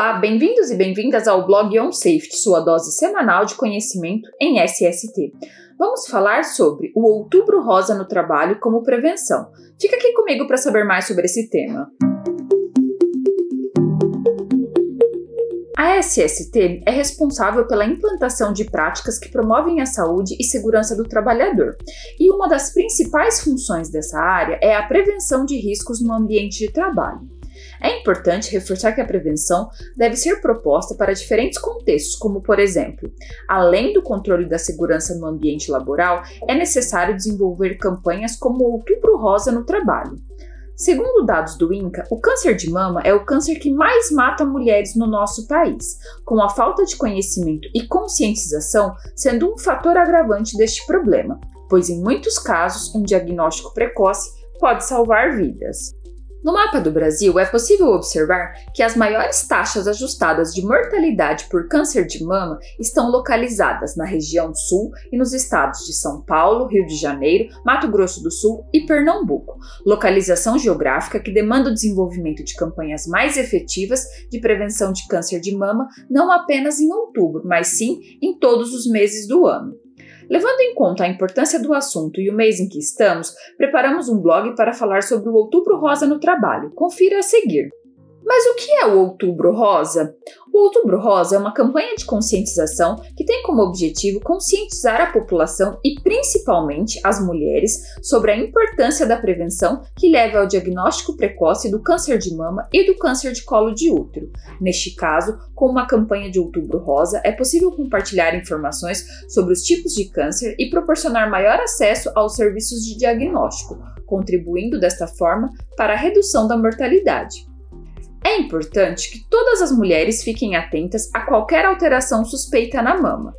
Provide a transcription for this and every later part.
Olá, bem-vindos e bem-vindas ao blog On Safety, sua dose semanal de conhecimento em SST. Vamos falar sobre o Outubro Rosa no trabalho como prevenção. Fica aqui comigo para saber mais sobre esse tema. A SST é responsável pela implantação de práticas que promovem a saúde e segurança do trabalhador, e uma das principais funções dessa área é a prevenção de riscos no ambiente de trabalho. É importante reforçar que a prevenção deve ser proposta para diferentes contextos, como, por exemplo, além do controle da segurança no ambiente laboral, é necessário desenvolver campanhas como o Outubro Rosa no trabalho. Segundo dados do INCA, o câncer de mama é o câncer que mais mata mulheres no nosso país, com a falta de conhecimento e conscientização sendo um fator agravante deste problema, pois em muitos casos um diagnóstico precoce pode salvar vidas. No mapa do Brasil, é possível observar que as maiores taxas ajustadas de mortalidade por câncer de mama estão localizadas na região sul e nos estados de São Paulo, Rio de Janeiro, Mato Grosso do Sul e Pernambuco, localização geográfica que demanda o desenvolvimento de campanhas mais efetivas de prevenção de câncer de mama, não apenas em outubro, mas sim em todos os meses do ano. Levando em conta a importância do assunto e o mês em que estamos, preparamos um blog para falar sobre o Outubro Rosa no trabalho. Confira a seguir. Mas o que é o Outubro Rosa? O Outubro Rosa é uma campanha de conscientização que tem como objetivo conscientizar a população e principalmente as mulheres sobre a importância da prevenção que leva ao diagnóstico precoce do câncer de mama e do câncer de colo de útero. Neste caso, com uma campanha de Outubro Rosa, é possível compartilhar informações sobre os tipos de câncer e proporcionar maior acesso aos serviços de diagnóstico, contribuindo desta forma para a redução da mortalidade. É importante que todas as mulheres fiquem atentas a qualquer alteração suspeita na mama.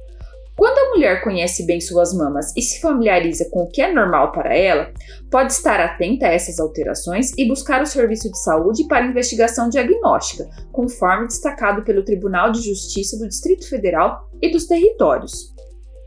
Quando a mulher conhece bem suas mamas e se familiariza com o que é normal para ela, pode estar atenta a essas alterações e buscar o serviço de saúde para investigação diagnóstica, conforme destacado pelo Tribunal de Justiça do Distrito Federal e dos Territórios.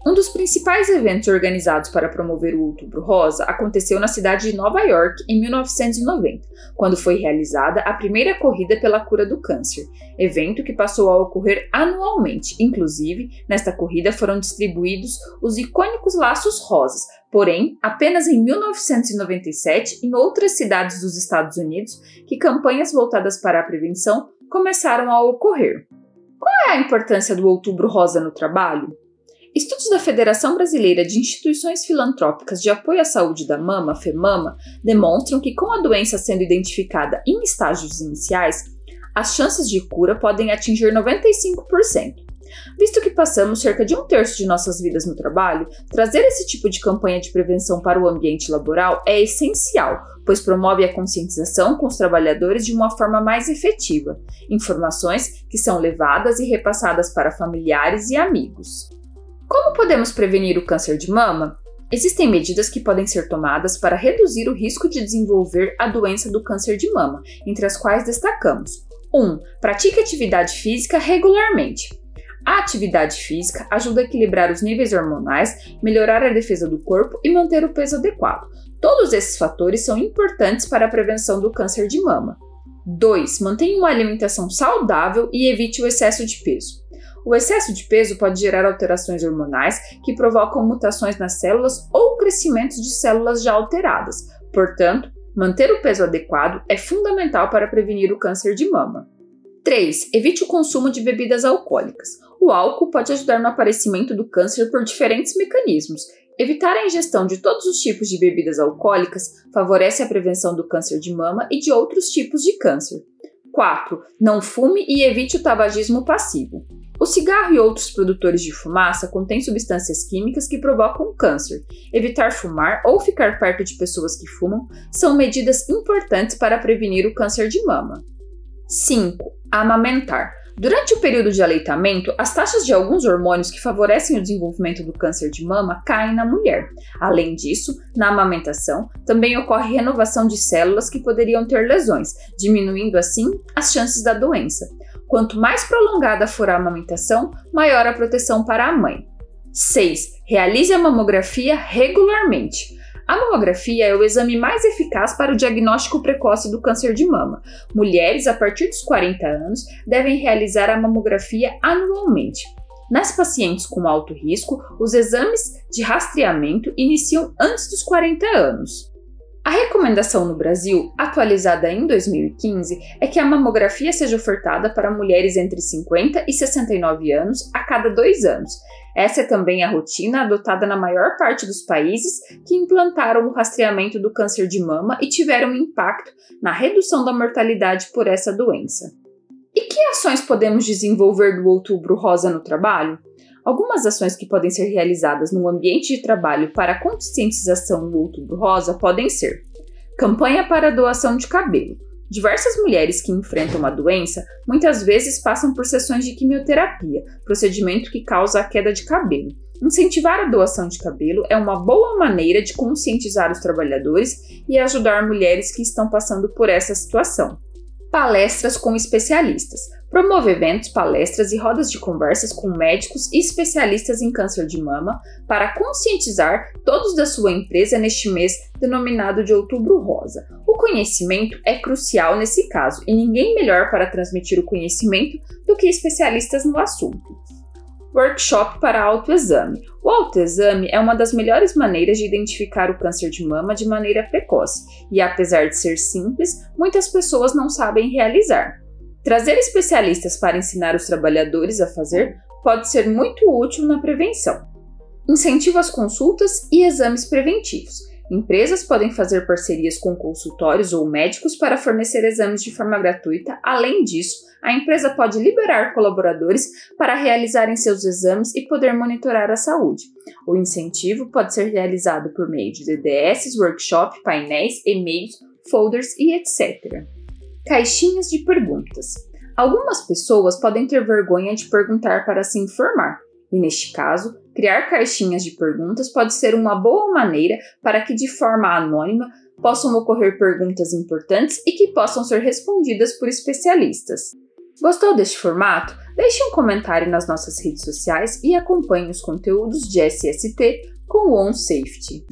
Um dos principais eventos organizados para promover o Outubro Rosa aconteceu na cidade de Nova York em 1990, quando foi realizada a primeira corrida pela cura do câncer, evento que passou a ocorrer anualmente. Inclusive, nesta corrida foram distribuídos os icônicos laços rosas, porém, apenas em 1997, em outras cidades dos Estados Unidos, que campanhas voltadas para a prevenção começaram a ocorrer. Qual é a importância do Outubro Rosa no trabalho? Estudos da Federação Brasileira de Instituições Filantrópicas de Apoio à Saúde da Mama, FEMAMA, demonstram que, com a doença sendo identificada em estágios iniciais, as chances de cura podem atingir 95%. Visto que passamos cerca de um terço de nossas vidas no trabalho, trazer esse tipo de campanha de prevenção para o ambiente laboral é essencial, pois promove a conscientização com os trabalhadores de uma forma mais efetiva, informações que são levadas e repassadas para familiares e amigos. Como podemos prevenir o câncer de mama? Existem medidas que podem ser tomadas para reduzir o risco de desenvolver a doença do câncer de mama, entre as quais destacamos: 1. Pratique atividade física regularmente. A atividade física ajuda a equilibrar os níveis hormonais, melhorar a defesa do corpo e manter o peso adequado. Todos esses fatores são importantes para a prevenção do câncer de mama. 2. Mantenha uma alimentação saudável e evite o excesso de peso. O excesso de peso pode gerar alterações hormonais que provocam mutações nas células ou crescimentos de células já alteradas. Portanto, manter o peso adequado é fundamental para prevenir o câncer de mama. 3. Evite o consumo de bebidas alcoólicas. O álcool pode ajudar no aparecimento do câncer por diferentes mecanismos. Evitar a ingestão de todos os tipos de bebidas alcoólicas favorece a prevenção do câncer de mama e de outros tipos de câncer. 4. Não fume e evite o tabagismo passivo. O cigarro e outros produtores de fumaça contêm substâncias químicas que provocam câncer. Evitar fumar ou ficar perto de pessoas que fumam são medidas importantes para prevenir o câncer de mama. 5. Amamentar. Durante o período de aleitamento, as taxas de alguns hormônios que favorecem o desenvolvimento do câncer de mama caem na mulher. Além disso, na amamentação também ocorre renovação de células que poderiam ter lesões, diminuindo assim as chances da doença. Quanto mais prolongada for a amamentação, maior a proteção para a mãe. 6. Realize a mamografia regularmente. A mamografia é o exame mais eficaz para o diagnóstico precoce do câncer de mama. Mulheres a partir dos 40 anos devem realizar a mamografia anualmente. Nas pacientes com alto risco, os exames de rastreamento iniciam antes dos 40 anos. A recomendação no Brasil, atualizada em 2015, é que a mamografia seja ofertada para mulheres entre 50 e 69 anos a cada dois anos. Essa é também a rotina adotada na maior parte dos países que implantaram o rastreamento do câncer de mama e tiveram impacto na redução da mortalidade por essa doença. E que ações podemos desenvolver do Outubro Rosa no trabalho? Algumas ações que podem ser realizadas no ambiente de trabalho para a conscientização do Outubro Rosa podem ser: campanha para doação de cabelo. Diversas mulheres que enfrentam a doença muitas vezes passam por sessões de quimioterapia, procedimento que causa a queda de cabelo. Incentivar a doação de cabelo é uma boa maneira de conscientizar os trabalhadores e ajudar mulheres que estão passando por essa situação palestras com especialistas. Promove eventos, palestras e rodas de conversas com médicos e especialistas em câncer de mama para conscientizar todos da sua empresa neste mês denominado de Outubro Rosa. O conhecimento é crucial nesse caso e ninguém melhor para transmitir o conhecimento do que especialistas no assunto workshop para autoexame. O autoexame é uma das melhores maneiras de identificar o câncer de mama de maneira precoce e, apesar de ser simples, muitas pessoas não sabem realizar. Trazer especialistas para ensinar os trabalhadores a fazer pode ser muito útil na prevenção. Incentivo as consultas e exames preventivos. Empresas podem fazer parcerias com consultórios ou médicos para fornecer exames de forma gratuita. Além disso, a empresa pode liberar colaboradores para realizarem seus exames e poder monitorar a saúde. O incentivo pode ser realizado por meio de DDS, workshop, painéis, e-mails, folders e etc. Caixinhas de perguntas. Algumas pessoas podem ter vergonha de perguntar para se informar, e neste caso, criar caixinhas de perguntas pode ser uma boa maneira para que, de forma anônima, possam ocorrer perguntas importantes e que possam ser respondidas por especialistas. Gostou deste formato? Deixe um comentário nas nossas redes sociais e acompanhe os conteúdos de SST com o OnSafety.